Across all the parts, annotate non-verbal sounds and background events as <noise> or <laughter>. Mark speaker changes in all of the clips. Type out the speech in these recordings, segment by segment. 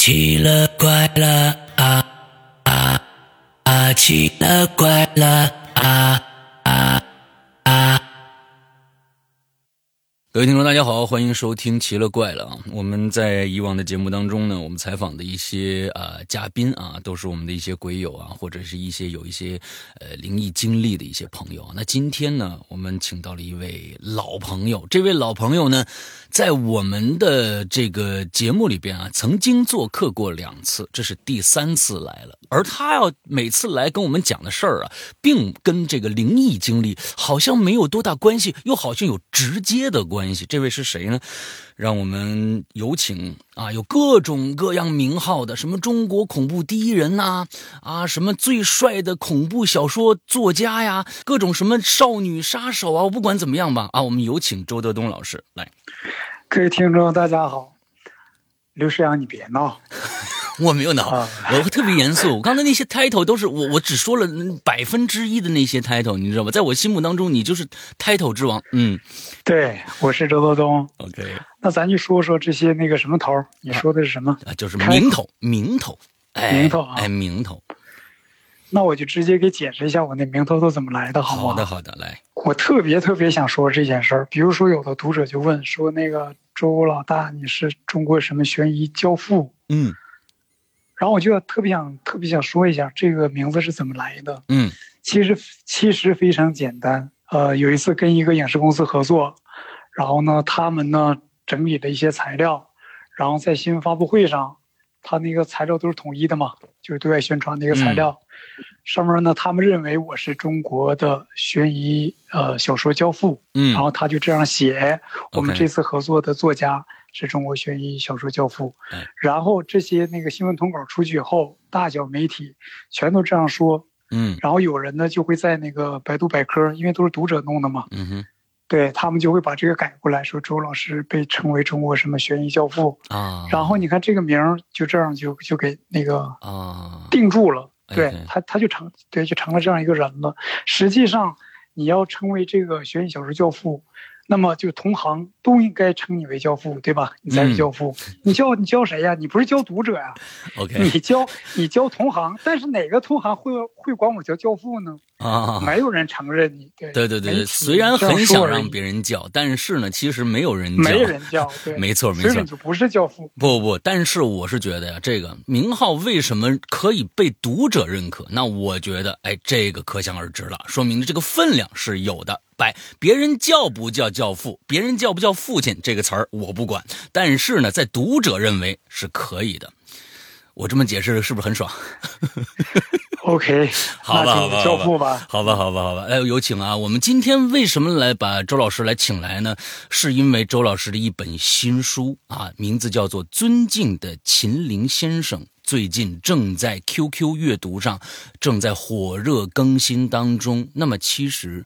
Speaker 1: 奇了怪了啊啊啊！奇了怪了啊啊啊！
Speaker 2: 各位听众，大家好，欢迎收听《奇了怪了》啊！我们在以往的节目当中呢，我们采访的一些呃嘉宾啊，都是我们的一些鬼友啊，或者是一些有一些呃灵异经历的一些朋友。那今天呢，我们请到了一位老朋友，这位老朋友呢，在我们的这个节目里边啊，曾经做客过两次，这是第三次来了。而他要每次来跟我们讲的事儿啊，并跟这个灵异经历好像没有多大关系，又好像有直接的关系。这位是谁呢？让我们有请啊，有各种各样名号的，什么中国恐怖第一人呐、啊，什么最帅的恐怖小说作家呀，各种什么少女杀手啊，我不管怎么样吧，啊，我们有请周德东老师来。
Speaker 3: 各位听众，大家好。刘世阳，你别闹。
Speaker 2: 我没有闹，
Speaker 3: 啊
Speaker 2: 我特别严肃。我刚才那些 title 都是我，我只说了百分之一的那些 title，你知道吧？在我心目当中，你就是 title 之王。嗯
Speaker 3: 对，我是周德东。
Speaker 2: ，OK，
Speaker 3: 那咱就说说这些那个什么头儿，你说的是什么？
Speaker 2: 啊，就是名头，名头，哎，
Speaker 3: 名头啊
Speaker 2: 哎，名头。
Speaker 3: 那我就直接给解释一下我那名头都怎么来的，好吗？
Speaker 2: 好的，好的，来，
Speaker 3: 我特别特别想说这件事儿。比如说，有的读者就问说：“那个周老大，你是中国什么悬疑教父
Speaker 2: 嗯？”
Speaker 3: 然后我就特别想特别想说一下这个名字是怎么来的。
Speaker 2: 嗯
Speaker 3: 其实其实非常简单。呃，有一次跟一个影视公司合作，然后呢，他们呢整理了一些材料，然后在新闻发布会上，他那个材料都是统一的嘛，就是对外宣传的一个材料。上面呢，他们认为我是中国的悬疑呃小说教父，
Speaker 2: 嗯
Speaker 3: 然后他就这样写，我们这次合作的作家是中国悬疑小说教父。
Speaker 2: 哎
Speaker 3: 然后这些那个新闻通稿出去以后，大小媒体全都这样说，
Speaker 2: 嗯
Speaker 3: 然后有人呢就会在那个百度百科，因为都是读者弄的嘛，
Speaker 2: 嗯哼
Speaker 3: 对他们就会把这个改过来，说周老师被称为中国什么悬疑教父。
Speaker 2: 啊，
Speaker 3: 然后你看这个名儿就这样就就给那个
Speaker 2: 啊，
Speaker 3: 定住了，
Speaker 2: 对
Speaker 3: 他他就成对就成了这样一个人了。实际上你要成为这个悬疑小说教父。那么就同行都应该称你为教父，对吧？你才是
Speaker 2: 嗯
Speaker 3: 教父。你教你教谁呀？你不是教读者呀？<laughs>
Speaker 2: OK
Speaker 3: 你教你教同行，但是哪个同行会会管我叫教父呢？
Speaker 2: 啊。
Speaker 3: 没有人承认你。对
Speaker 2: 对对对，虽然很想让别人叫，但是呢，其实没有人叫，
Speaker 3: 没人叫，对，<laughs>
Speaker 2: 没错没错
Speaker 3: 所以你。就不是教父。
Speaker 2: 不不不，但是我是觉得呀，这个名号为什么可以被读者认可？那我觉得，哎，这个可想而知了，说明这个分量是有的。白，别人叫不叫教父，别人叫不叫父亲这个词儿我不管，但是呢，在读者认为是可以的。我这么解释是不是很爽？<laughs>
Speaker 3: OK，
Speaker 2: 好吧，好吧。好吧，好吧，好吧。哎，有请啊！我们今天为什么来把周老师来请来呢？是因为周老师的一本新书啊，名字叫做《尊敬的秦岭先生》，最近正在 QQ 阅读上正在火热更新当中。那么其实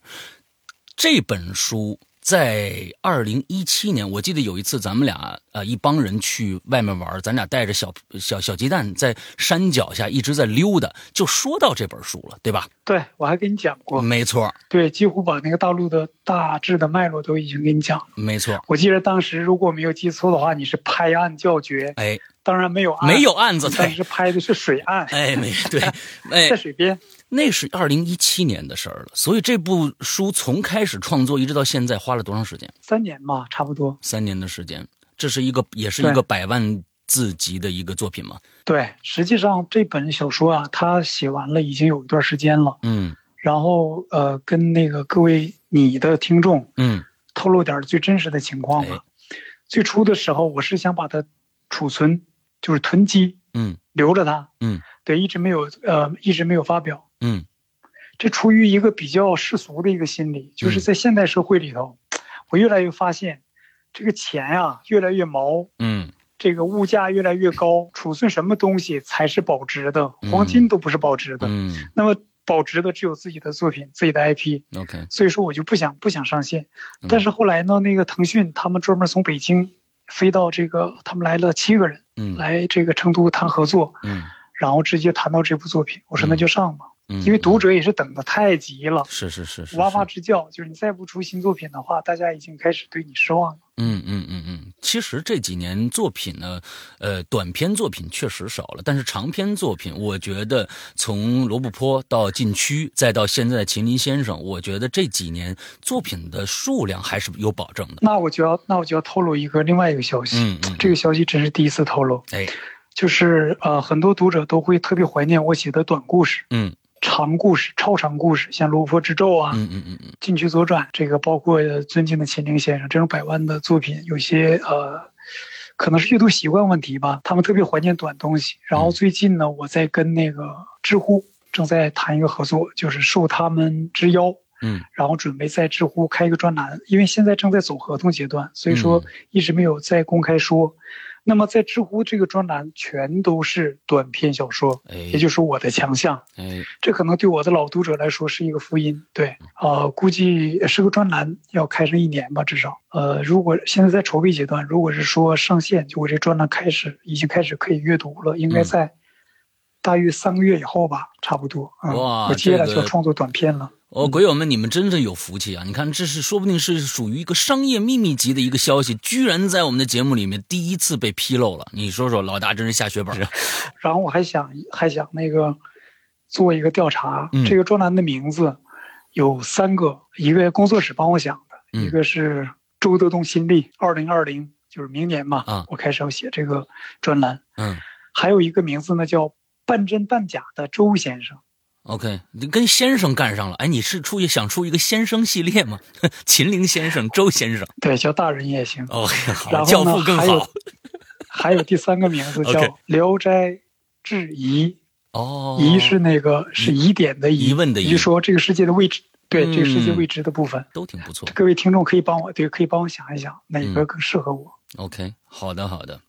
Speaker 2: 这本书。在二零一七年，我记得有一次咱们俩呃一帮人去外面玩，咱俩带着小小小鸡蛋在山脚下一直在溜达，就说到这本书了，对吧？
Speaker 3: 对，我还跟你讲过，
Speaker 2: 没错，
Speaker 3: 对，几乎把那个大陆的大致的脉络都已经给你讲了。
Speaker 2: 没错。
Speaker 3: 我记得当时如果没有记错的话，你是拍案叫绝，
Speaker 2: 哎，
Speaker 3: 当然没有案，
Speaker 2: 没有案子，
Speaker 3: 但
Speaker 2: 对，
Speaker 3: 是拍的是水岸，
Speaker 2: 哎，没对，<laughs> 哎
Speaker 3: 在，水边。
Speaker 2: 那是二零一七年的事儿了。所以这部书从开始创作一直到现在花了多长时间？
Speaker 3: 三年吧，差不多。
Speaker 2: 三年的时间。这是一个，也是一个百万字级的一个作品嘛？
Speaker 3: 对，实际上这本小说啊，他写完了已经有一段时间了。
Speaker 2: 嗯
Speaker 3: 然后呃，跟那个各位你的听众
Speaker 2: 嗯
Speaker 3: 透露点最真实的情况吧。最初的时候，我是想把它储存，就是囤积，
Speaker 2: 嗯
Speaker 3: 留着它。
Speaker 2: 嗯，
Speaker 3: 对，一直没有呃，一直没有发表。
Speaker 2: 嗯
Speaker 3: 这出于一个比较世俗的一个心理，就是在现代社会里头，我越来越发现，这个钱呀、越来越毛，
Speaker 2: 嗯
Speaker 3: 这个物价越来越高，储存什么东西才是保值的？
Speaker 2: 嗯
Speaker 3: 黄金都不是保值的。
Speaker 2: 嗯
Speaker 3: 那么保值的只有自己的作品、自己的 IP。
Speaker 2: ，OK，
Speaker 3: 所以说我就不想不想上线。
Speaker 2: 嗯
Speaker 3: 但是后来呢，那个腾讯他们专门从北京飞到这个，他们来了七个人
Speaker 2: 嗯
Speaker 3: 来这个成都谈合作，
Speaker 2: 嗯
Speaker 3: 然后直接谈到这部作品。我说那就上吧。
Speaker 2: 嗯，
Speaker 3: 因为读者也是等的太急了，
Speaker 2: 是是是是，
Speaker 3: 哇哇直叫，就是你再不出新作品的话，大家已经开始对你失望了。
Speaker 2: 嗯嗯嗯嗯，其实这几年作品呢，呃，短篇作品确实少了，但是长篇作品，我觉得从罗布泊到禁区，再到现在的秦林先生，我觉得这几年作品的数量还是有保证的。
Speaker 3: 那我就要那我就要透露一个另外一个消息，
Speaker 2: 嗯嗯，
Speaker 3: 这个消息真是第一次透露，
Speaker 2: 哎，
Speaker 3: 就是呃，很多读者都会特别怀念我写的短故事。
Speaker 2: 嗯
Speaker 3: 长故事、超长故事，像《罗布泊之咒》啊，
Speaker 2: 嗯嗯嗯嗯
Speaker 3: 禁区左转》这个，包括尊敬的秦宁先生这种百万的作品，有些呃，可能是阅读习惯问题吧，他们特别怀念短东西。然后最近呢，我在跟那个知乎正在谈一个合作，就是受他们之邀，
Speaker 2: 嗯
Speaker 3: 然后准备在知乎开一个专栏，因为现在正在走合同阶段，所以说
Speaker 2: 嗯
Speaker 3: 一直没有在公开说。那么在知乎这个专栏全都是短篇小说，
Speaker 2: 哎
Speaker 3: 也就是我的强项。
Speaker 2: 哎
Speaker 3: 这可能对我的老读者来说是一个福音，对，呃，估计是个专栏，要开上一年吧，至少。呃，如果现在在筹备阶段，如果是说上线，就我这专栏开始已经开始可以阅读了，应该
Speaker 2: 嗯
Speaker 3: 在大约三个月以后吧，差不多。嗯、
Speaker 2: 哇
Speaker 3: 我接下来就要创作短片了。
Speaker 2: 哦，鬼友们，你们真是有福气啊！你看，这是说不定是属于一个商业秘密级的一个消息，居然在我们的节目里面第一次被披露了。你说说，老大真是下血本儿。
Speaker 3: 然后我还想还想那个做一个调查，
Speaker 2: 嗯
Speaker 3: 这个专栏的名字有三个，一个工作室帮我想的，
Speaker 2: 嗯
Speaker 3: 一个是周德东新历，二零二零就是明年嘛，
Speaker 2: 啊
Speaker 3: 我开始要写这个专栏，
Speaker 2: 嗯
Speaker 3: 还有一个名字呢叫半真半假的周先生。
Speaker 2: ，OK，你跟先生干上了。哎，你是出去想出一个先生系列吗？<laughs> 秦岭先生、周先生。
Speaker 3: 对，叫大人也行。
Speaker 2: OK，好，
Speaker 3: 然
Speaker 2: 教
Speaker 3: 后呢，
Speaker 2: 父更
Speaker 3: 还有
Speaker 2: 好。
Speaker 3: 还有第三个名字 <laughs> 叫《聊斋志疑》，
Speaker 2: 哦，
Speaker 3: 疑是那个是疑点的疑，
Speaker 2: 疑问的疑
Speaker 3: 疑说这个世界的未知，对、这个世界
Speaker 2: 嗯
Speaker 3: 未知的部分。
Speaker 2: 都挺不错。
Speaker 3: 各位听众可以帮我对，可以帮我想一想哪
Speaker 2: 嗯
Speaker 3: 个更适合我。
Speaker 2: OK，好的好的。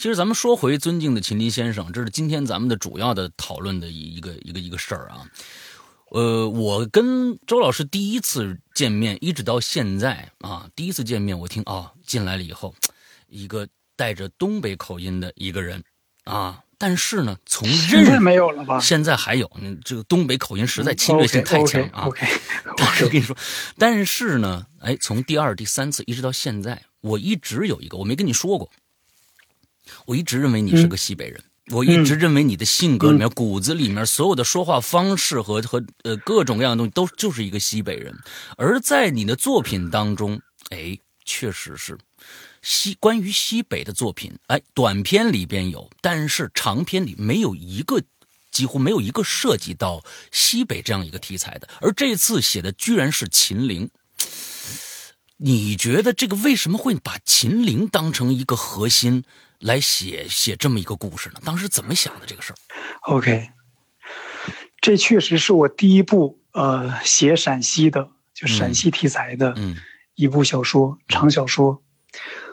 Speaker 2: 其实咱们说回尊敬的秦林先生，这是今天咱们的主要的讨论的一一个一个一个事儿啊。呃，我跟周老师第一次见面，一直到现在啊，第一次见面，我听啊、进来了以后，一个带着东北口音的一个人啊，但是呢，从认
Speaker 3: 现在没有了吧？
Speaker 2: 现在还有，嗯，这个东北口音实在侵略性太强啊。
Speaker 3: OK，,
Speaker 2: 但是我跟你说，但是呢，哎，从第二、第三次一直到现在，我一直有一个，我没跟你说过，我一直认为你是个西北人。我一直认为你的性格里面、骨子里面所有的说话方式和和呃各种各样的东西都就是一个西北人，而在你的作品当中，哎，确实是西关于西北的作品，哎，短篇里边有，但是长篇里没有一个。几乎没有一个涉及到西北这样一个题材的，而这次写的居然是秦岭。你觉得这个为什么会把秦岭当成一个核心来写写这么一个故事呢？当时怎么想的这个事儿
Speaker 3: ？OK，这确实是我第一部呃写陕西的，就陕西题材的
Speaker 2: 嗯
Speaker 3: 一部小说、长小说。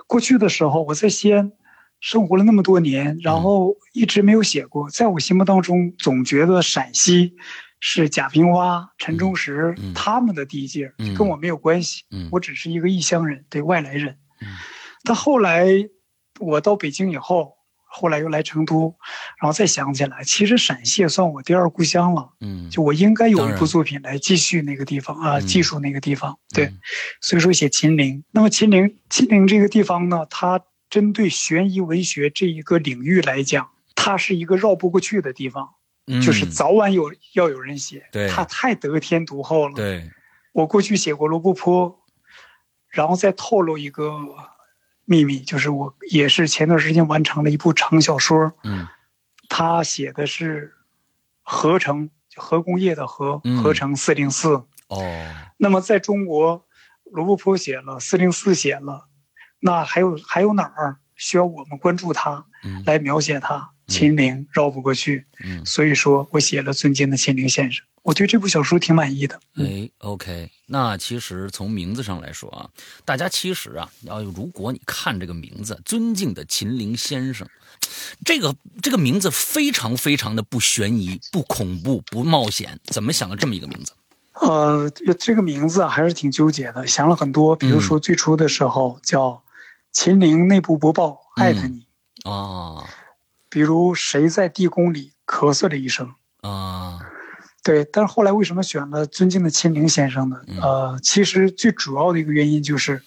Speaker 3: 过去的时候，我在西安生活了那么多年，然后一直没有写过。在我心目当中，总觉得陕西是贾平凹、陈忠实、
Speaker 2: 嗯
Speaker 3: 他们的地界儿，
Speaker 2: 嗯
Speaker 3: 跟我没有关系。
Speaker 2: 嗯
Speaker 3: 我只是一个异乡人，对外来人。
Speaker 2: 嗯
Speaker 3: 但后来我到北京以后，后来又来成都，然后再想起来，其实陕西也算我第二故乡了。
Speaker 2: 嗯，
Speaker 3: 就我应该有一部作品来继续那个地方啊，
Speaker 2: 嗯
Speaker 3: 记述那个地方。对
Speaker 2: 嗯，
Speaker 3: 所以说写秦岭。那么秦岭，秦岭这个地方呢，它针对悬疑文学这一个领域来讲，它是一个绕不过去的地方，
Speaker 2: 嗯
Speaker 3: 就是早晚有要有人写。
Speaker 2: 对
Speaker 3: 它太得天独厚了。
Speaker 2: 对，
Speaker 3: 我过去写过罗布泊，然后再透露一个秘密，就是我也是前段时间完成了一部长小说，
Speaker 2: 嗯
Speaker 3: 他写的是合成，核工业的核
Speaker 2: 嗯，
Speaker 3: 合成四零四。
Speaker 2: 哦，
Speaker 3: 那么在中国，罗布泊写了，四零四写了，那还有还有哪儿需要我们关注它，
Speaker 2: 嗯
Speaker 3: 来描写它？秦岭绕不过去，
Speaker 2: 嗯，
Speaker 3: 所以说我写了尊敬的秦岭先生。我对这部小说挺满意的。
Speaker 2: 哎，OK，那其实从名字上来说啊，大家其实啊，要如果你看这个名字，尊敬的秦岭先生，这个这个名字非常非常的不悬疑、不恐怖、不冒险，怎么想的这么一个名字？
Speaker 3: 呃，这这个名字啊还是挺纠结的，想了很多。比如说最初的时候叫“秦岭内部播报艾特你”，
Speaker 2: 啊
Speaker 3: 比如谁在地宫里咳嗽了一声，
Speaker 2: 啊，
Speaker 3: 对，但是后来为什么选了尊敬的秦岭先生呢？呃，其实最主要的一个原因就是，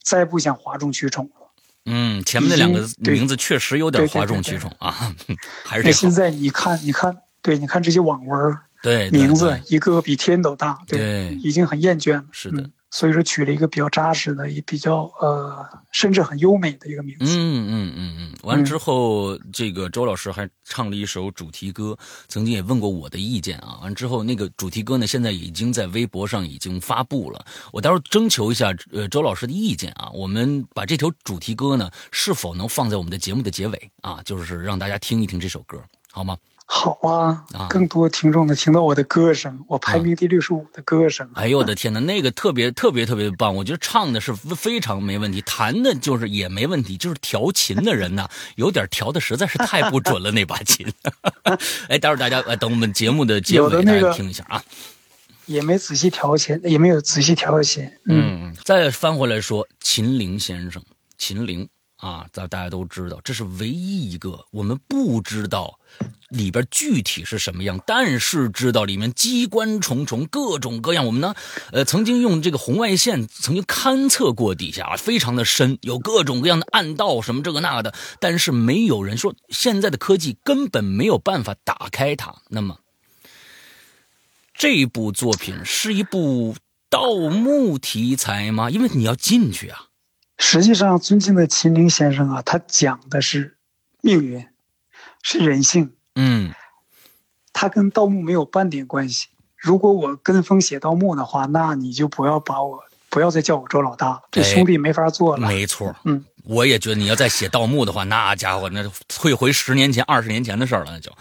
Speaker 3: 再不想哗众取宠了。
Speaker 2: 嗯，前面那两个
Speaker 3: 对
Speaker 2: 名字确实有点哗众取宠啊，<laughs> 还是。
Speaker 3: 现在你看，你看，对，你看这些网文儿
Speaker 2: 对，
Speaker 3: 名字一个个比天都大，
Speaker 2: 对
Speaker 3: 已经很厌倦了。
Speaker 2: 是的
Speaker 3: 嗯所以说取了一个比较扎实的，也比较呃，甚至很优美的一个名字。
Speaker 2: 嗯嗯嗯嗯，完了之后，这个周老师还唱了一首主题歌，曾经也问过我的意见啊。完之后，那个主题歌呢，现在已经在微博上已经发布了。我待会儿征求一下呃周老师的意见啊，我们把这条主题歌呢，是否能放在我们的节目的结尾啊？就是让大家听一听这首歌，好吗？
Speaker 3: 好啊，
Speaker 2: 啊
Speaker 3: 更多听众能听到我的歌声，我排名第六十五的歌声。
Speaker 2: 哎呦我的天呐，那个特别特别特别棒，我觉得唱的是非非常没问题，弹的就是也没问题，就是调琴的人呐，<laughs> 有点调的实在是太不准了那把琴。<laughs> 哎，待会儿大家呃等我们节目的结尾大家听一下啊。
Speaker 3: 也没仔细调琴，也没有仔细调琴。嗯，
Speaker 2: 嗯，再翻回来说，秦岭先生，秦岭啊，咱大家都知道，这是唯一一个我们不知道里边具体是什么样，但是知道里面机关重重，各种各样。我们呢，呃，曾经用这个红外线曾经勘测过底下啊，非常的深，有各种各样的暗道，什么这个那个的，但是没有人说现在的科技根本没有办法打开它。那么。这部作品是一部盗墓题材吗？因为你要进去啊。
Speaker 3: 实际上，尊敬的秦岭先生啊，他讲的是命运，是人性，
Speaker 2: 嗯
Speaker 3: 他跟盗墓没有半点关系。如果我跟风写盗墓的话，那你就不要把我不要再叫我周老大了，这
Speaker 2: 哎
Speaker 3: 兄弟没法做了。
Speaker 2: 没错。
Speaker 3: 嗯，
Speaker 2: 我也觉得你要再写盗墓的话，那家伙那退回十年前、二十年前的事儿了，那就。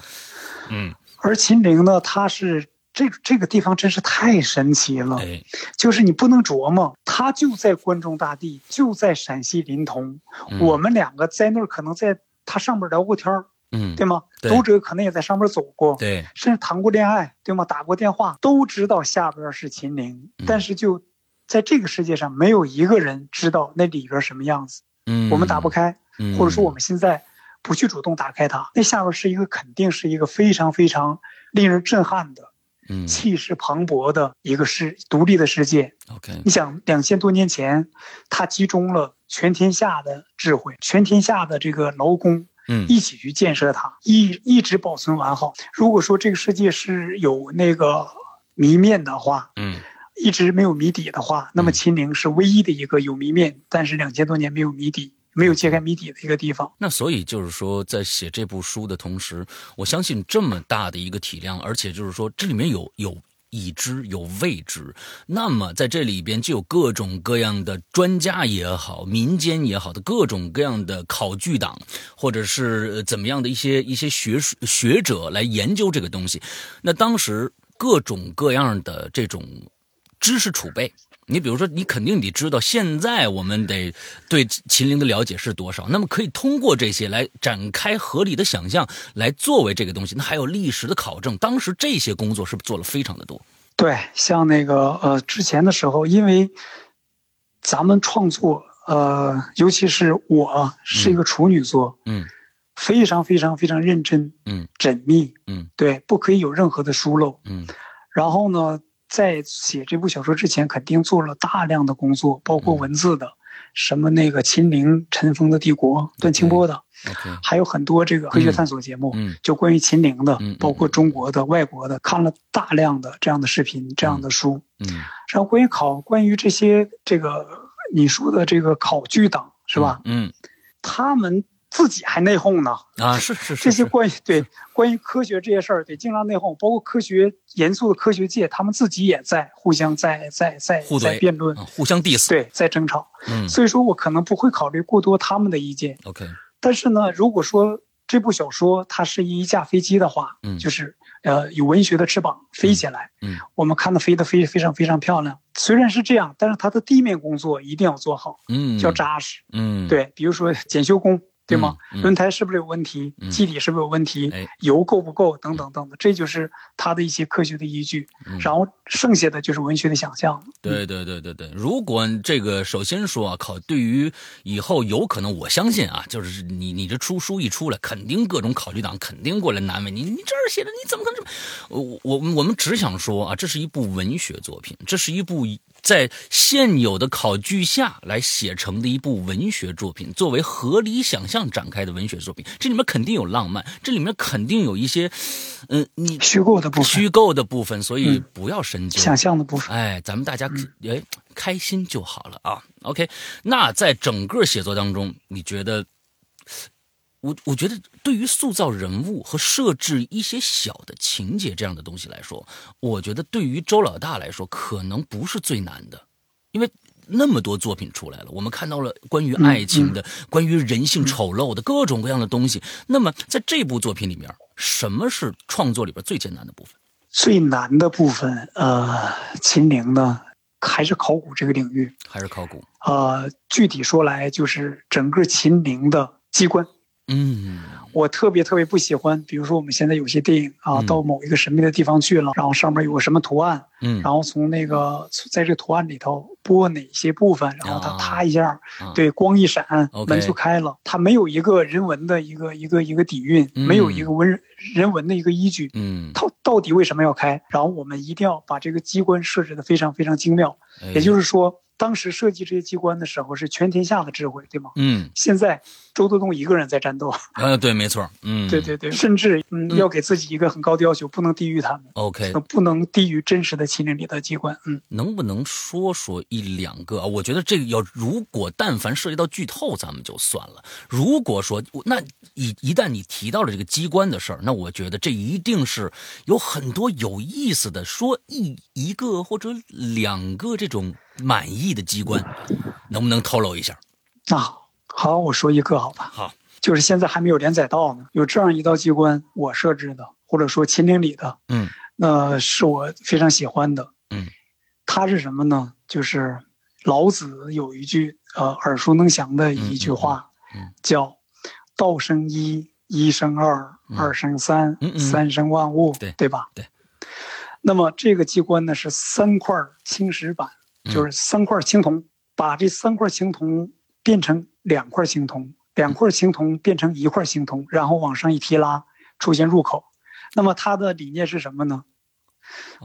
Speaker 2: 嗯，
Speaker 3: 而秦陵呢，他是这这个地方真是太神奇了，
Speaker 2: 哎，
Speaker 3: 就是你不能琢磨，他就在关中大地，就在陕西临潼，
Speaker 2: 嗯
Speaker 3: 我们两个在那儿可能在他上面聊过天儿，
Speaker 2: 嗯，
Speaker 3: 对吗？读者可能也在上面走过，
Speaker 2: 对，
Speaker 3: 甚至谈过恋爱，对吗？打过电话，都知道下边是秦岭，
Speaker 2: 嗯
Speaker 3: 但是就在这个世界上，没有一个人知道那里边什么样子。
Speaker 2: 嗯，
Speaker 3: 我们打不开，
Speaker 2: 嗯，
Speaker 3: 或者说我们现在不去主动打开它，那下边是一个肯定是一个非常非常令人震撼的、
Speaker 2: 嗯
Speaker 3: 气势磅礴的一个世独立的世界。
Speaker 2: ，OK，
Speaker 3: 你想，两千多年前，它集中了全天下的智慧，全天下的这个劳工。
Speaker 2: 嗯
Speaker 3: 一起去建设它，一一直保存完好。如果说这个世界是有那个谜面的话，
Speaker 2: 嗯
Speaker 3: 一直没有谜底的话，那么
Speaker 2: 嗯
Speaker 3: 秦陵是唯一的一个有谜面，但是两千多年没有谜底、没有揭开谜底的一个地方。
Speaker 2: 那所以就是说，在写这部书的同时，我相信这么大的一个体量，而且就是说这里面有有已知有未知，那么在这里边就有各种各样的专家也好，民间也好的各种各样的考据党，或者是怎么样的一些一些学术学者来研究这个东西。那当时各种各样的这种知识储备。你比如说，你肯定得知道，现在我们得对秦陵的了解是多少，那么可以通过这些来展开合理的想象，来作为这个东西。那还有历史的考证，当时这些工作是不是做了非常的多？
Speaker 3: 对，像那个呃，之前的时候，因为咱们创作，呃，尤其是我是一个处女座，
Speaker 2: 嗯
Speaker 3: 非常非常非常认真、
Speaker 2: 嗯
Speaker 3: 缜密，
Speaker 2: 嗯
Speaker 3: 对，不可以有任何的疏漏。
Speaker 2: 嗯
Speaker 3: 然后呢，在写这部小说之前，肯定做了大量的工作，包
Speaker 2: 嗯。
Speaker 3: 括文字的，什么那个秦陵尘封的帝国段清波的还有很多这个科学探索节目，
Speaker 2: 嗯
Speaker 3: 就关于秦陵的包括中国的、外国的，看了大量的这样的视频、这样的书。
Speaker 2: 嗯。
Speaker 3: 然后关于考，关于这些这个你说的这个考据党是吧？
Speaker 2: 嗯。
Speaker 3: 他们自己还内讧呢。
Speaker 2: 啊，是是是，
Speaker 3: 这些关于对关于科学这些事儿，得经常内讧，包括科学严肃的科学界，他们自己也在互相在在在在辩论
Speaker 2: 啊，，互相 diss，
Speaker 3: 对，在争吵。
Speaker 2: 嗯
Speaker 3: 所以说我可能不会考虑过多他们的意见
Speaker 2: ，，OK，
Speaker 3: 但是呢，如果说这部小说它是一架飞机的话，
Speaker 2: 嗯
Speaker 3: 就是呃有文学的翅膀飞起来，
Speaker 2: 嗯
Speaker 3: 我们看它飞得非非常非常漂亮。虽然是这样，但是它的地面工作一定要做好，
Speaker 2: 嗯，
Speaker 3: 要扎实。
Speaker 2: 嗯，
Speaker 3: 对，比如说检修工，对吗？轮胎是不是有问题？
Speaker 2: 嗯
Speaker 3: 机底是不是有问题？
Speaker 2: 哎
Speaker 3: 油够不够？等等等等，这就是它的一些科学的依据。
Speaker 2: 嗯
Speaker 3: 然后剩下的就是文学的想象。
Speaker 2: 对对对对对，如果这个首先说啊，考对于以后有可能，我相信啊，就是你你这出书一出来，肯定各种考据党肯定过来难为你，你这儿写的你怎么可能这么？我我我们只想说啊，这是一部文学作品，这是一部在现有的考据下来写成的一部文学作品，作为合理想象展开的文学作品，这里面肯定有浪漫，这里面肯定有一些，嗯、你
Speaker 3: 虚构的部分，
Speaker 2: 虚构的部分，所以
Speaker 3: 嗯
Speaker 2: 不要深究。
Speaker 3: 想象的部分。
Speaker 2: 哎，咱们大家哎开心就好了啊。OK，那在整个写作当中，你觉得？我我觉得，对于塑造人物和设置一些小的情节这样的东西来说，我觉得对于周老大来说，可能不是最难的，因为那么多作品出来了，我们看到了关于爱情的、关于人性丑陋的各种各样的东西。那么，在这部作品里面，什么是创作里边最艰难的部分？
Speaker 3: 最难的部分，呃，秦岭呢，还是考古这个领域。
Speaker 2: 还是考古？
Speaker 3: 呃，具体说来，就是整个秦岭的机关。
Speaker 2: 嗯。
Speaker 3: 我特别特别不喜欢，比如说我们现在有些电影啊，
Speaker 2: 嗯。
Speaker 3: 到某一个神秘的地方去了，然后上面有个什么图案，
Speaker 2: 嗯。
Speaker 3: 然后从那个在这个图案里头拨哪些部分，然后它
Speaker 2: 啊。
Speaker 3: 啪一下，
Speaker 2: 啊。
Speaker 3: 对，光一闪门就开了。它没有一个人文的一个一个一个底蕴，
Speaker 2: 嗯。
Speaker 3: 没有一个文人文的一个依据。
Speaker 2: 嗯，
Speaker 3: 它到底为什么要开？然后我们一定要把这个机关设置的非常非常精妙。
Speaker 2: 哎。
Speaker 3: 也就是说，当时设计这些机关的时候是全天下的智慧，对吗？
Speaker 2: 嗯。
Speaker 3: 现在周德东一个人在战斗，
Speaker 2: 呃，对，没错，嗯，
Speaker 3: 对对对，甚至嗯
Speaker 2: 嗯。
Speaker 3: 要给自己一个很高的要求，不能低于他们
Speaker 2: ，，OK，
Speaker 3: 呃不能低于真实的秦岭里的机关。嗯，
Speaker 2: 能不能说说一两个啊？我觉得这个要如果但凡涉及到剧透，咱们就算了。如果说那一一旦你提到了这个机关的事儿，那我觉得这一定是有很多有意思的，说一一个或者两个这种满意的机关，能不能透露一下？
Speaker 3: 那好，我说一个好吧，
Speaker 2: 好，
Speaker 3: 就是现在还没有连载到呢，有这样一道机关，我设置的，或者说秦岭里的，
Speaker 2: 嗯
Speaker 3: 那是我非常喜欢的。
Speaker 2: 嗯，
Speaker 3: 它是什么呢？就是老子有一句呃耳熟能详的一句话，
Speaker 2: 嗯嗯嗯
Speaker 3: 叫“道生一，一生二，
Speaker 2: 嗯
Speaker 3: 二生三，三生万物”，
Speaker 2: 对
Speaker 3: 对吧？
Speaker 2: 对。
Speaker 3: 那么这个机关呢是三块青石板，
Speaker 2: 嗯
Speaker 3: 就是三块青铜，把这三块青铜变成两块青铜，两块青铜变成一块青铜，然后往上一提拉，出现入口。那么它的理念是什么呢？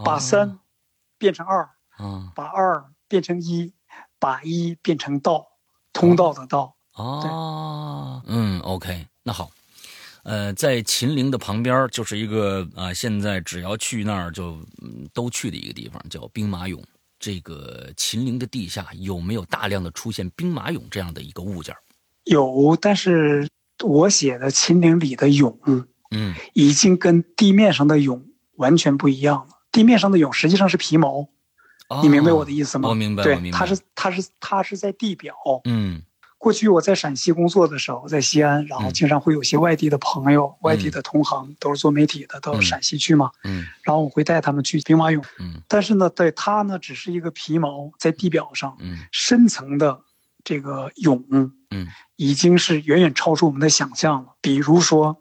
Speaker 3: 把三变成二，
Speaker 2: 啊
Speaker 3: 把二变成一，把一变成道，通道的道。
Speaker 2: 哦，嗯，OK，那好，呃，在秦陵的旁边儿就是一个啊、现在只要去那儿就、嗯、都去的一个地方，叫兵马俑。这个秦陵的地下有没有大量的出现兵马俑这样的一个物件？
Speaker 3: 有，但是我写的秦陵里的俑
Speaker 2: 嗯
Speaker 3: 已经跟地面上的俑完全不一样了。地面上的俑实际上是皮毛，你明白我的意思吗？
Speaker 2: 哦我明白
Speaker 3: 对它是它是它是在地表。
Speaker 2: 嗯
Speaker 3: 过去我在陕西工作的时候，在西安，然后
Speaker 2: 嗯
Speaker 3: 经常会有些外地的朋友、外地的同行，都是做媒体的，到
Speaker 2: 嗯
Speaker 3: 陕西去嘛。
Speaker 2: 嗯
Speaker 3: 然后我会带他们去兵马俑，
Speaker 2: 嗯
Speaker 3: 但是呢，对它呢只是一个皮毛在地表上，
Speaker 2: 嗯
Speaker 3: 深层的这个俑，
Speaker 2: 嗯
Speaker 3: 已经是远远超出我们的想象了。比如说，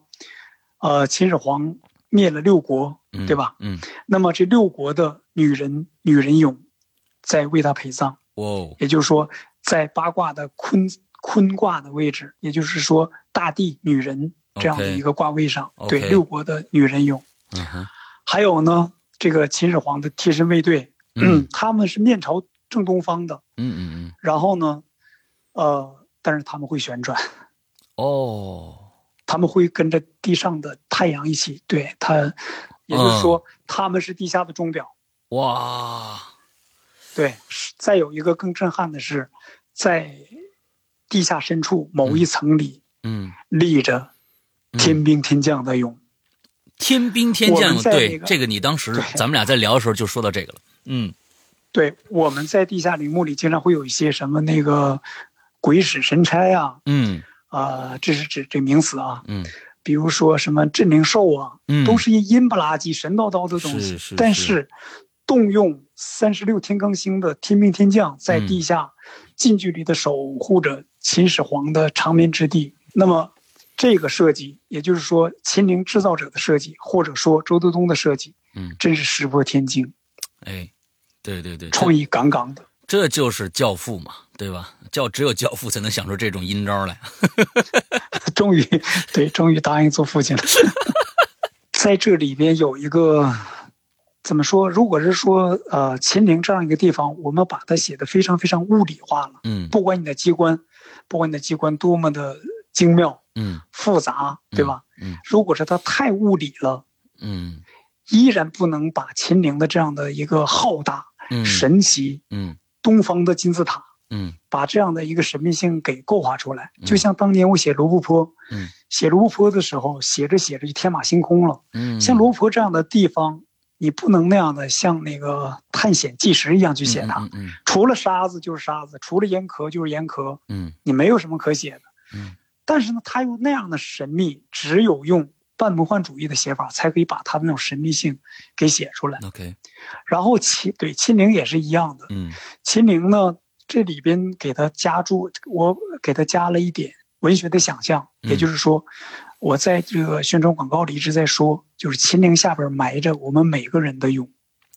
Speaker 3: 呃，秦始皇灭了六国，
Speaker 2: 嗯，
Speaker 3: 对吧？
Speaker 2: 嗯，
Speaker 3: 那么这六国的女人女人俑在为他陪葬，
Speaker 2: 哦，
Speaker 3: 也就是说，在八卦的坤坤卦的位置，也就是说大地女人这样的一个卦位上对六国的女人俑。
Speaker 2: 嗯哼，
Speaker 3: 还有呢，这个秦始皇的贴身卫队，
Speaker 2: 嗯。
Speaker 3: 嗯，他们是面朝正东方的，
Speaker 2: 嗯嗯嗯，
Speaker 3: 然后呢，呃，但是他们会旋转，
Speaker 2: 哦，
Speaker 3: 他们会跟着地上的太阳一起，对它，也就是说，他们是地下的钟表。
Speaker 2: 哇，
Speaker 3: 对，再有一个更震撼的是，在地下深处某一层里
Speaker 2: 嗯，
Speaker 3: 立着天兵天将的俑。
Speaker 2: 天兵天将，对这个你当时咱们俩在聊的时候就说到这个了，嗯。
Speaker 3: 对，我们在地下陵墓里经常会有一些什么那个鬼使神差啊，
Speaker 2: 嗯
Speaker 3: 啊、这是指这名词啊，
Speaker 2: 嗯
Speaker 3: 比如说什么镇灵兽啊，
Speaker 2: 嗯，
Speaker 3: 都是一阴不拉几、神叨叨的东西。
Speaker 2: 是是
Speaker 3: 但
Speaker 2: 是
Speaker 3: 是，动用三十六天罡星的天兵天将在
Speaker 2: 嗯
Speaker 3: 地下近距离的守护着秦始皇的长眠之地。那么，这个设计，也就是说秦陵制造者的设计，或者说周德东的设计，
Speaker 2: 嗯，
Speaker 3: 真是石破天惊，
Speaker 2: 哎，对对对，
Speaker 3: 创意杠杠的。
Speaker 2: 这就是教父嘛，对吧？教只有教父才能想出这种阴招来。<laughs>
Speaker 3: 终于，对，终于答应做父亲了。<laughs> 在这里边有一个，怎么说？如果是说，呃，秦陵这样一个地方，我们把它写的非常非常物理化了。
Speaker 2: 嗯
Speaker 3: 不管你的机关，不管你的机关多么的精妙
Speaker 2: 嗯
Speaker 3: 复杂，对吧？
Speaker 2: 嗯
Speaker 3: 如果是它太物理了，
Speaker 2: 嗯
Speaker 3: 依然不能把秦陵的这样的一个浩大、
Speaker 2: 嗯
Speaker 3: 神奇、
Speaker 2: 嗯
Speaker 3: 东方的金字塔，
Speaker 2: 嗯
Speaker 3: 把这样的一个神秘性给构画出来。就像当年我写罗布泊，
Speaker 2: 嗯
Speaker 3: 写罗布泊的时候，写着写着就天马行空了。
Speaker 2: 嗯，
Speaker 3: 像罗布泊这样的地方，你不能那样的像那个探险纪实一样去写它。
Speaker 2: 嗯嗯
Speaker 3: 除了沙子就是沙子，除了岩壳就是岩壳，
Speaker 2: 嗯
Speaker 3: 你没有什么可写的。
Speaker 2: 嗯
Speaker 3: 但是呢，它又那样的神秘，只有用半魔幻主义的写法，才可以把它的那种神秘性给写出来。
Speaker 2: ，OK，
Speaker 3: 然后秦对秦陵也是一样的，
Speaker 2: 嗯
Speaker 3: 秦陵呢这里边给它加注，我给它加了一点文学的想象，
Speaker 2: 嗯
Speaker 3: 也就是说，我在这个宣传广告里一直在说，就是秦陵下边埋着我们每个人的勇。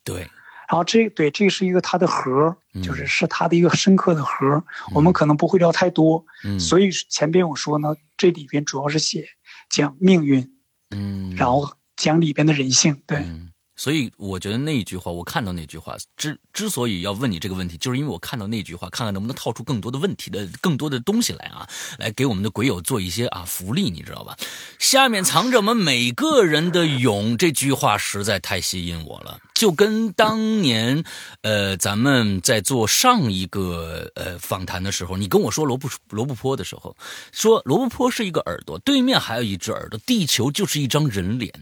Speaker 2: 对，
Speaker 3: 然后这对这是一个它的核，
Speaker 2: 嗯
Speaker 3: 就是是它的一个深刻的核。我们可能不会聊太多，
Speaker 2: 嗯，
Speaker 3: 所以前边我说呢，这里边主要是写讲命运，
Speaker 2: 嗯，
Speaker 3: 然后讲里边的人性。对，
Speaker 2: 嗯，所以我觉得那一句话，我看到那句话，之之所以要问你这个问题，就是因为我看到那句话，看看能不能套出更多的问题的更多的东西来啊，来给我们的鬼友做一些啊福利，你知道吧？下面藏着我们每个人的勇，这句话实在太吸引我了，就跟当年，呃，咱们在做上一个呃访谈的时候，你跟我说罗布罗布泊的时候，说罗布泊是一个耳朵，对面还有一只耳朵，地球就是一张人脸，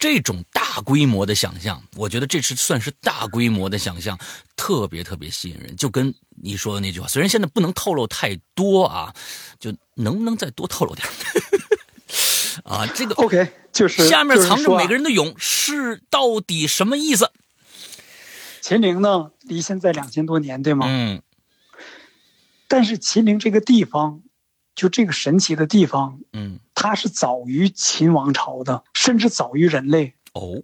Speaker 2: 这种大规模的想象，我觉得这是算是大规模的想象，特别特别吸引人。就跟你说的那句话，虽然现在不能透露太多啊，就能不能再多透露点儿？<laughs> 啊，这个
Speaker 3: OK，就是
Speaker 2: 下面藏着每个
Speaker 3: 人。
Speaker 2: 人的勇是到底什么意思？
Speaker 3: 秦陵呢，离现在两千多年，对吗？
Speaker 2: 嗯。
Speaker 3: 但是秦陵这个地方，就这个神奇的地方，
Speaker 2: 嗯。
Speaker 3: 它是早于秦王朝的，甚至早于人类。
Speaker 2: 哦。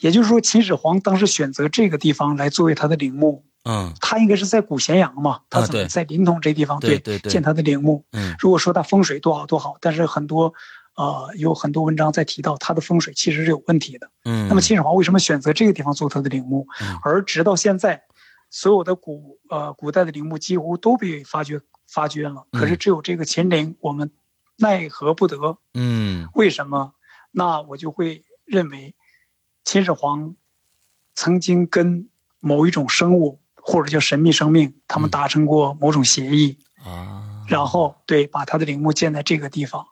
Speaker 3: 也就是说，秦始皇当时选择这个地方来作为他的陵墓，
Speaker 2: 嗯。
Speaker 3: 他应该是在古咸阳嘛，他怎么在临潼这地方
Speaker 2: 对对对。
Speaker 3: 建他的陵墓？
Speaker 2: 嗯。
Speaker 3: 如果说他风水多好多好，但是很多，呃，有很多文章在提到它的风水其实是有问题的。
Speaker 2: 嗯，
Speaker 3: 那么秦始皇为什么选择这个地方做他的陵墓？
Speaker 2: 嗯
Speaker 3: 而直到现在，所有的古呃古代的陵墓几乎都被发掘发掘了，可是只有这个秦陵，我们奈何不得。
Speaker 2: 嗯
Speaker 3: 为什么？那我就会认为，秦始皇曾经跟某一种生物或者叫神秘生命，他们
Speaker 2: 嗯
Speaker 3: 达成过某种协议，
Speaker 2: 啊，
Speaker 3: 然后对把他的陵墓建在这个地方。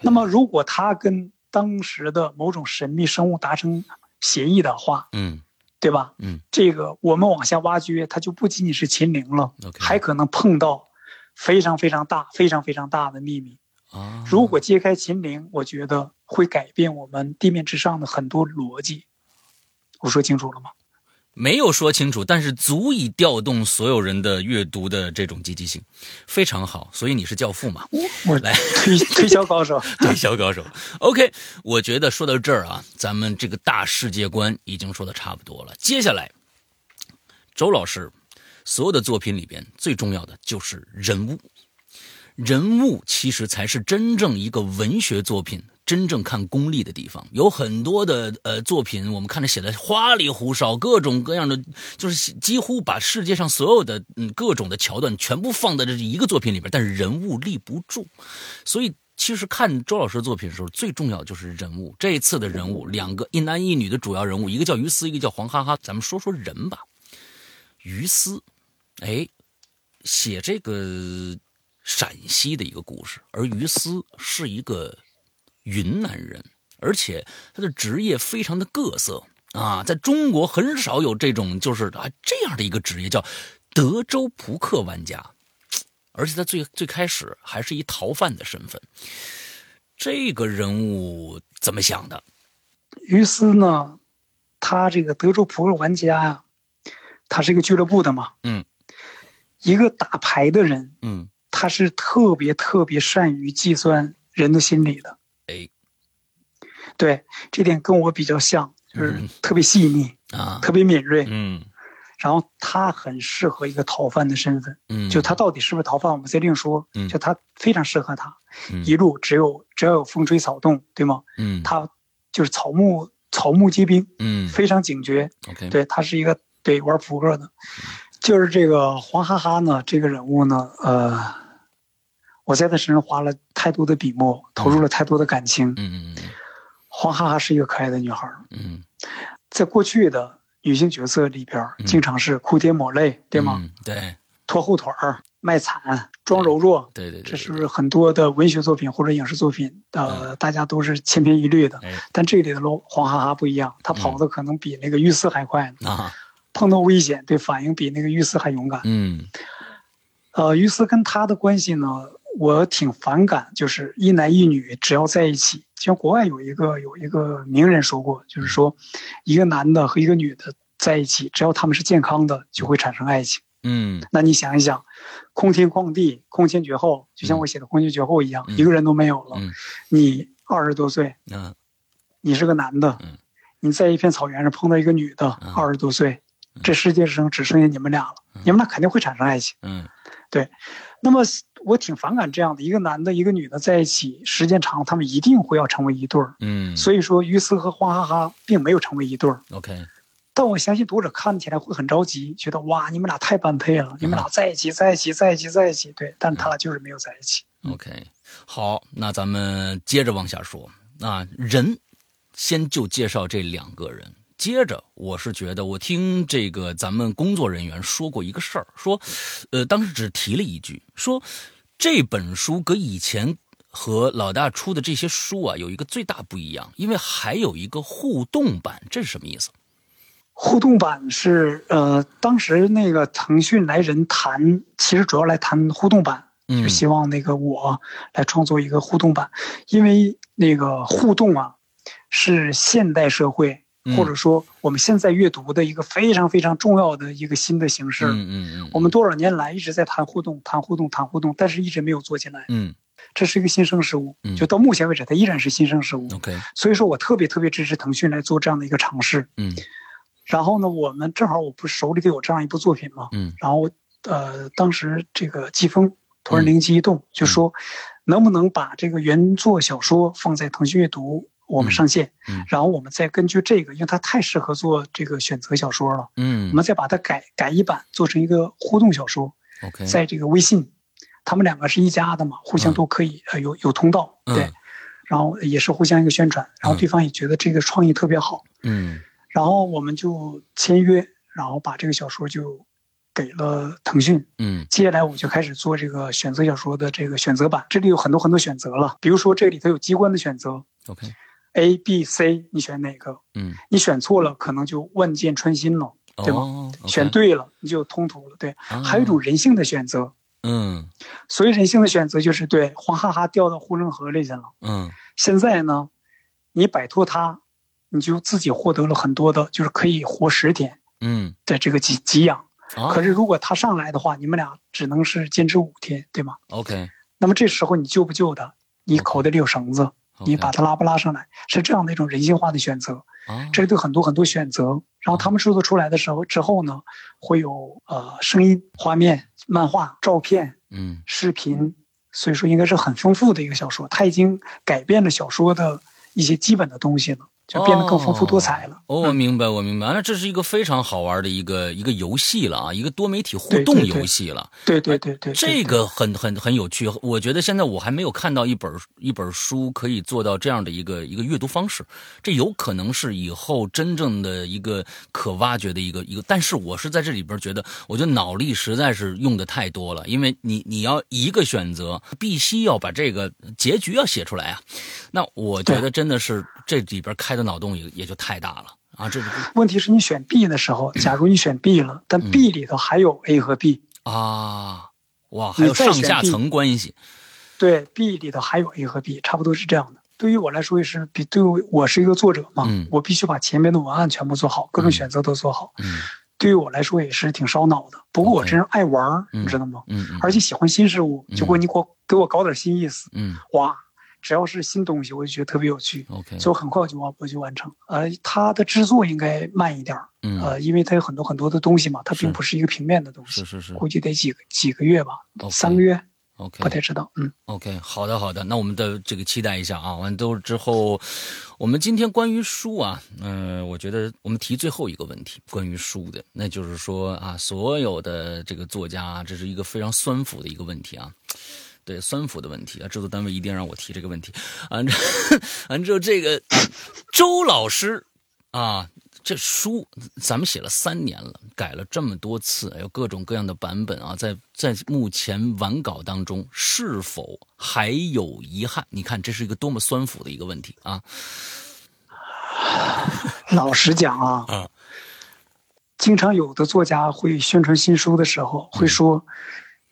Speaker 3: 那么，如果他跟当时的某种神秘生物达成协议的话，
Speaker 2: 嗯
Speaker 3: 对吧？
Speaker 2: 嗯，
Speaker 3: 这个我们往下挖掘，它就不仅仅是秦陵了还可能碰到非常非常大、非常非常大的秘密。
Speaker 2: 啊，
Speaker 3: 如果揭开秦陵，我觉得会改变我们地面之上的很多逻辑。我说清楚了吗？
Speaker 2: 没有说清楚，但是足以调动所有人的阅读的这种积极性，非常好。所以你是教父嘛？
Speaker 3: 我
Speaker 2: 来
Speaker 3: 推推销高手。<laughs>
Speaker 2: 推销高手。OK，我觉得说到这儿啊，咱们这个大世界观已经说的差不多了。接下来，周老师所有的作品里边最重要的就是人物，人物其实才是真正一个文学作品真正看功力的地方。有很多的呃作品，我们看着写的花里胡哨，各种各样的，就是几乎把世界上所有的嗯各种的桥段全部放在这一个作品里边，但是人物立不住。所以其实看周老师作品的时候，最重要就是人物。这一次的人物，两个一男一女的主要人物，一个叫于斯，一个叫黄哈哈。咱们说说人吧。于斯，哎，写这个陕西的一个故事，而于斯是一个云南人，而且他的职业非常的各色啊，在中国很少有这种就是啊这样的一个职业，叫德州扑克玩家。而且他最最开始还是一逃犯的身份，这个人物怎么想的？
Speaker 3: 于斯呢，他这个德州扑克玩家呀、他是一个俱乐部的嘛，
Speaker 2: 嗯，
Speaker 3: 一个打牌的人，
Speaker 2: 嗯
Speaker 3: 他是特别特别善于计算人的心理的。
Speaker 2: 哎，
Speaker 3: 对，这点跟我比较像，就是
Speaker 2: 嗯
Speaker 3: 特别细腻，
Speaker 2: 啊，
Speaker 3: 特别敏锐。
Speaker 2: 嗯
Speaker 3: 然后他很适合一个逃犯的身份，
Speaker 2: 嗯，
Speaker 3: 就他到底是不是逃犯，我们再另说。
Speaker 2: 嗯
Speaker 3: 就他非常适合他，
Speaker 2: 嗯
Speaker 3: 一路只有只要有风吹草动，对吗？
Speaker 2: 嗯
Speaker 3: 他就是草木草木皆兵，
Speaker 2: 嗯
Speaker 3: 非常警觉。
Speaker 2: OK
Speaker 3: 对他是一个对玩扑克的，就是这个黄哈哈呢，这个人物呢，呃，我在他身上花了太多的笔墨，投入了太多的感情。
Speaker 2: 嗯嗯
Speaker 3: 黄哈哈是一个可爱的女孩儿，
Speaker 2: 嗯
Speaker 3: 在过去的女性角色里边，经常是哭爹抹泪，对吗？
Speaker 2: 嗯对
Speaker 3: 拖后腿儿、卖惨、装柔弱，
Speaker 2: 对对对，
Speaker 3: 这是很多的文学作品或者影视作品，呃，大家都是千篇一律的。
Speaker 2: 哎
Speaker 3: 但这里的罗黄哈哈不一样，她跑的可能比那个于斯还快呢，
Speaker 2: 啊 <laughs>
Speaker 3: 碰到危险对反应比那个于斯还勇敢。
Speaker 2: 嗯
Speaker 3: 呃，于斯跟她的关系呢，我挺反感，就是一男一女只要在一起，像国外有一个有一个名人说过，就是说，一个男的和一个女的在一起，只要他们是健康的，就会产生爱情。
Speaker 2: 嗯
Speaker 3: 那你想一想，空天旷地，空前绝后，就像我写的《空前绝后》一样，
Speaker 2: 嗯
Speaker 3: 一个人都没有了。
Speaker 2: 嗯
Speaker 3: 你二十多岁，
Speaker 2: 嗯
Speaker 3: 你是个男的，
Speaker 2: 嗯
Speaker 3: 你在一片草原上碰到一个女的，
Speaker 2: 嗯
Speaker 3: 二十多岁，这世界上只剩下你们俩了，你们俩肯定会产生爱情。
Speaker 2: 嗯
Speaker 3: 那么我挺反感这样的，一个男的，一个女的在一起时间长，他们一定会要成为一对儿。
Speaker 2: 嗯，
Speaker 3: 所以说，于斯和黄哈哈并没有成为一对儿。
Speaker 2: OK
Speaker 3: 但我相信读者看起来会很着急，觉得哇，你们俩太般配了，你
Speaker 2: 嗯
Speaker 3: 们俩在一起，在一起，在一起，在一起。对，但他俩就是没有在一起。
Speaker 2: OK，好，那咱们接着往下说。那，人先就介绍这两个人。接着，我是觉得，我听这个咱们工作人员说过一个事儿，说，呃，当时只提了一句，说这本书跟以前和老大出的这些书啊，有一个最大不一样，因为还有一个互动版，这是什么意思？
Speaker 3: 互动版是呃，当时那个腾讯来人谈，其实主要来谈互动版，
Speaker 2: 嗯
Speaker 3: 就希望那个我来创作一个互动版，因为那个互动啊，是现代社会
Speaker 2: 嗯
Speaker 3: 或者说我们现在阅读的一个非常非常重要的一个新的形式。
Speaker 2: 嗯嗯嗯，
Speaker 3: 我们多少年来一直在谈互动、谈互动、谈互动，但是一直没有做进来。
Speaker 2: 嗯
Speaker 3: 这是一个新生事物
Speaker 2: 嗯，
Speaker 3: 就到目前为止，它依然是新生事物。
Speaker 2: OK
Speaker 3: 所以说我特别特别支持腾讯来做这样的一个尝试。
Speaker 2: 嗯
Speaker 3: 然后呢，我们正好我不是手里头有这样一部作品嘛，
Speaker 2: 嗯
Speaker 3: 然后呃，当时这个季风突然灵机一动，就说能不能把这个原作小说放在腾讯阅读我们上线，
Speaker 2: 嗯嗯。
Speaker 3: 然后我们再根据这个，因为它太适合做这个选择小说了，
Speaker 2: 嗯。
Speaker 3: 我们再把它改改一版，做成一个互动小说
Speaker 2: ，OK。
Speaker 3: 在这个微信，他们两个是一家的嘛，互相都可以、呃有有通道，
Speaker 2: 嗯。
Speaker 3: 对，然后也是互相一个宣传，然后
Speaker 2: 嗯。
Speaker 3: 对方也觉得这个创意特别好，
Speaker 2: 嗯。
Speaker 3: 然后我们就签约，然后把这个小说就给了腾讯。
Speaker 2: 嗯。
Speaker 3: 接下来我就开始做这个选择小说的这个选择版，这里有很多很多选择了，比如说这里头有机关的选择
Speaker 2: OK
Speaker 3: A、B、C，你选哪个？
Speaker 2: 嗯，
Speaker 3: 你选错了，可能就万箭穿心了，对吗？选对了，你就通途了。对，
Speaker 2: 啊
Speaker 3: 还有一种人性的选择，
Speaker 2: 嗯
Speaker 3: 所以人性的选择就是对黄哈哈掉到护城河里去了。
Speaker 2: 嗯
Speaker 3: 现在呢，你摆脱它，你就自己获得了很多的，就是可以活十天
Speaker 2: 嗯，
Speaker 3: 的这个给给养。
Speaker 2: 啊
Speaker 3: 可是如果他上来的话，你们俩只能是坚持五天，对吗
Speaker 2: ？OK
Speaker 3: 那么这时候你救不救他？你口袋里有绳子你把它拉不拉上来？是这样的一种人性化的选择。
Speaker 2: 啊
Speaker 3: 这对很多很多选择，然后他们制作出来的时候之后呢，会有呃声音、画面、漫画、照片、
Speaker 2: 嗯
Speaker 3: 视频，所以说应该是很丰富的一个小说。它已经改变了小说的一些基本的东西了，就变得更丰富多彩了。
Speaker 2: 哦，我明白，我明白。那这是一个非常好玩的一个一个游戏了啊，一个多媒体互动游戏了。
Speaker 3: 对对对对，对
Speaker 2: 这个很很很有趣，我觉得现在我还没有看到一本一本书可以做到这样的一个一个阅读方式，这有可能是以后真正的一个可挖掘的一个一个。但是我是在这里边觉得，我觉得脑力实在是用的太多了，因为你你要一个选择，必须要把这个结局要写出来啊。那我觉得真的是这里边开的脑洞也也就太大了啊！这是 <laughs>
Speaker 3: 问题是你选 B 的时候，假如你选 B 了，但
Speaker 2: 嗯
Speaker 3: B 里头还有 A 和 B，
Speaker 2: 啊，哇，还有上下层关系。
Speaker 3: 对，B 里头还有 A 和 B，差不多是这样的。对于我来说也是，比对于我是一个作者嘛，
Speaker 2: 嗯
Speaker 3: 我必须把前面的文案全部做好，各种
Speaker 2: 嗯
Speaker 3: 选择都做好。
Speaker 2: 嗯
Speaker 3: 对于我来说也是挺烧脑的。不过我这人爱玩儿，
Speaker 2: 嗯
Speaker 3: 你知道吗？
Speaker 2: 嗯嗯，
Speaker 3: 而且喜欢新事物，
Speaker 2: 嗯
Speaker 3: 就给你给我给我搞点新意思。
Speaker 2: 嗯
Speaker 3: 哇，只要是新东西，我就觉得特别有趣
Speaker 2: ，OK，
Speaker 3: 所以我很快我就完我就完成。呃，它的制作应该慢一点儿，
Speaker 2: 嗯，
Speaker 3: 呃，因为它有很多很多的东西嘛，它并不是一个平面的东西，
Speaker 2: 是是是。
Speaker 3: 估计得几个几个月吧三个月
Speaker 2: ，，OK，
Speaker 3: 不太知道。嗯
Speaker 2: ，OK，好的好的，那我们的这个期待一下啊，完都之后，我们今天关于书啊，嗯、我觉得我们提最后一个问题，关于书的，那就是说啊，所有的这个作家，这是一个非常酸腐的一个问题啊。对酸腐的问题啊，制作单位一定让我提这个问题。完之完之后，这个、啊周老师啊，这书咱们写了三年了，改了这么多次，有各种各样的版本啊，在在目前完稿当中，是否还有遗憾？你看，这是一个多么酸腐的一个问题啊！
Speaker 3: 老实讲啊，
Speaker 2: 啊
Speaker 3: 经常有的作家会宣传新书的时候会说，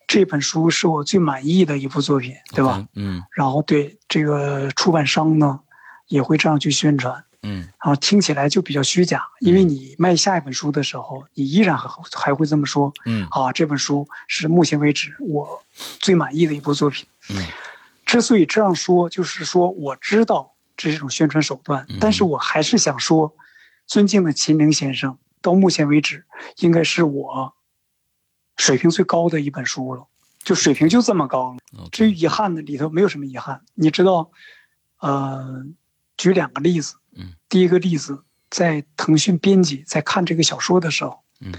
Speaker 3: 这本书是我最满意的一部作品，对吧？
Speaker 2: 嗯。
Speaker 3: 然后对这个出版商呢，也会这样去宣传，
Speaker 2: 嗯。
Speaker 3: 然后听起来就比较虚假，因为你卖下一本书的时候，你依然还还会这么说
Speaker 2: 嗯
Speaker 3: 啊，这本书是目前为止我最满意的一部作品。
Speaker 2: 嗯。
Speaker 3: 之所以这样说，就是说我知道这是一种宣传手段，
Speaker 2: 嗯。
Speaker 3: 但是我还是想说，尊敬的秦明先生，到目前为止应该是我水平最高的一本书了，就水平就这么高。了。至于遗憾的里头没有什么遗憾，你知道，呃，举两个例子，
Speaker 2: 嗯，
Speaker 3: 第一个例子在腾讯编辑在看这个小说的时候，
Speaker 2: 嗯，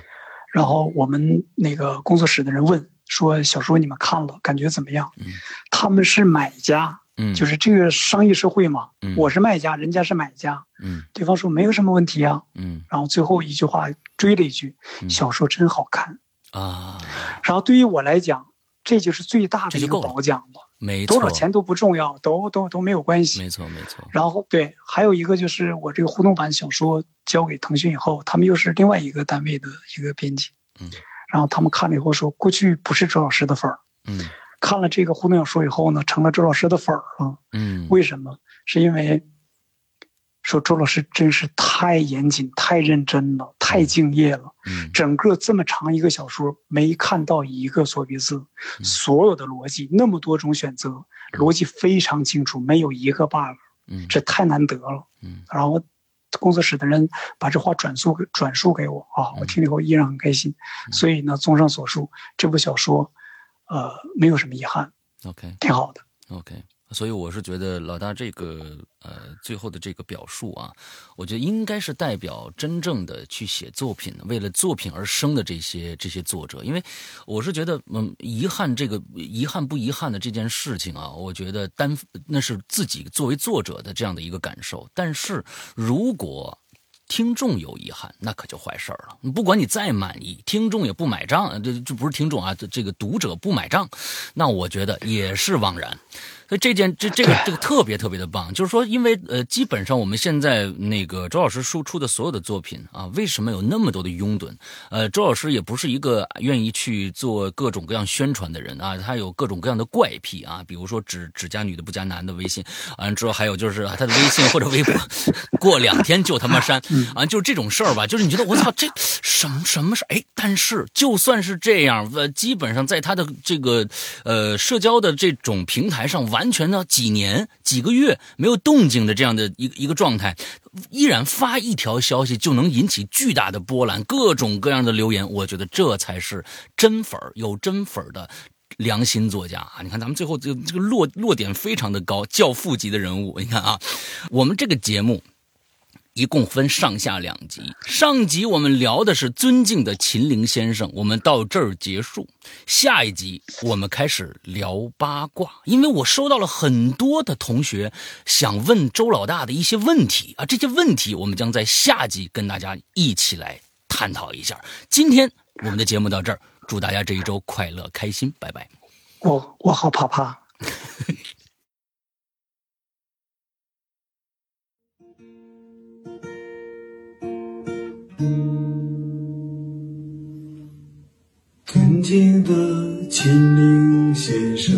Speaker 3: 然后我们那个工作室的人问说小说你们看了感觉怎么样？
Speaker 2: 嗯。
Speaker 3: 他们是买家，
Speaker 2: 嗯，
Speaker 3: 就是这个商业社会嘛，
Speaker 2: 嗯。
Speaker 3: 我是卖家，人家是买家，
Speaker 2: 嗯。
Speaker 3: 对方说没有什么问题啊，
Speaker 2: 嗯。
Speaker 3: 然后最后一句话追了一句，
Speaker 2: 嗯
Speaker 3: 小说真好看。
Speaker 2: 啊，
Speaker 3: 然后对于我来讲，这就是最大的一个褒奖了。
Speaker 2: 没错，
Speaker 3: 多少钱都不重要，都都都没有关系。
Speaker 2: 没错没错，
Speaker 3: 然后对，还有一个就是我这个互动版小说交给腾讯以后，他们又是另外一个单位的一个编辑，
Speaker 2: 嗯，
Speaker 3: 然后他们看了以后说，过去不是周老师的粉儿，
Speaker 2: 嗯。
Speaker 3: 看了这个互动小说以后呢，成了周老师的粉儿了。
Speaker 2: 嗯，
Speaker 3: 为什么？是因为说周老师真是太严谨、太认真了，太敬业了。
Speaker 2: 嗯
Speaker 3: 整个这么长一个小说，没看到一个错别字，
Speaker 2: 嗯
Speaker 3: 所有的逻辑那么多种选择，逻辑非常清楚，没有一个 bug，
Speaker 2: 嗯
Speaker 3: 这太难得了。
Speaker 2: 嗯
Speaker 3: 然后工作室的人把这话转述给转述给我啊，我听了以后依然很开心。所以呢，综上所述，这部小说，呃，没有什么遗憾
Speaker 2: ，，OK。
Speaker 3: 挺好的。
Speaker 2: OK，所以我是觉得老大这个呃最后的这个表述啊，我觉得应该是代表真正的去写作品，为了作品而生的这些这些作者，因为我是觉得嗯遗憾这个遗憾不遗憾的这件事情啊，我觉得单那是自己作为作者的这样的一个感受，但是如果听众有遗憾，那可就坏事儿了。不管你再满意，听众也不买账，这这不是听众啊，这这个读者不买账，那我觉得也是枉然。所以这件这这个这个特别特别的棒，就是说，因为呃，基本上我们现在那个周老师输出的所有的作品啊，为什么有那么多的拥趸？呃，周老师也不是一个愿意去做各种各样宣传的人啊，他有各种各样的怪癖啊，比如说只只加女的不加男的微信，完了之后还有就是他的微信或者微博 <laughs> 过两天就他妈删啊，就是这种事儿吧，就是你觉得我操这什么什么事儿？哎，但是就算是这样，呃，基本上在他的这个呃社交的这种平台上，完完全的几年几个月没有动静的这样的一个一个状态，依然发一条消息就能引起巨大的波澜，各种各样的留言，我觉得这才是真粉儿，有真粉儿的。良心作家啊！你看咱们最后这个这个落落点非常的高，教父级的人物。你看啊，我们这个节目一共分上下两集。上集我们聊的是尊敬的秦岭先生，我们到这儿结束。下一集我们开始聊八卦，因为我收到了很多的同学想问周老大的一些问题啊，这些问题我们将在下集跟大家一起来探讨一下。今天我们的节目到这儿，祝大家这一周快乐开心，拜拜。
Speaker 3: 我我好怕怕。
Speaker 4: 尊敬的秦岭先生，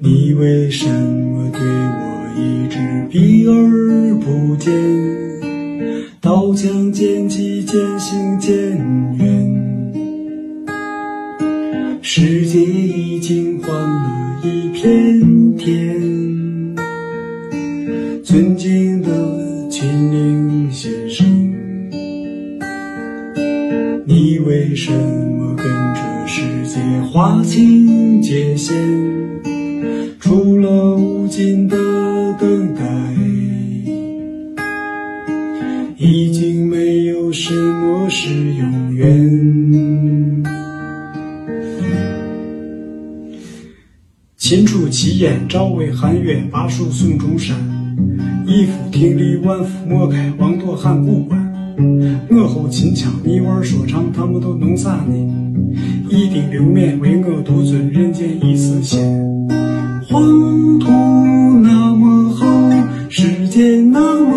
Speaker 4: 你为什么对我一直避而不见？刀枪剑戟渐行渐远，世界已经换了一片
Speaker 3: 清界限？除了无尽的等待，已经没有什么是永远。秦楚齐燕赵魏韩越巴蜀孙中山，一夫听力万夫莫开，妄夺函谷关。我吼秦腔，你玩说唱，他们都弄啥呢？一定留面为我独尊人间一丝仙。黄土那么厚，世界那么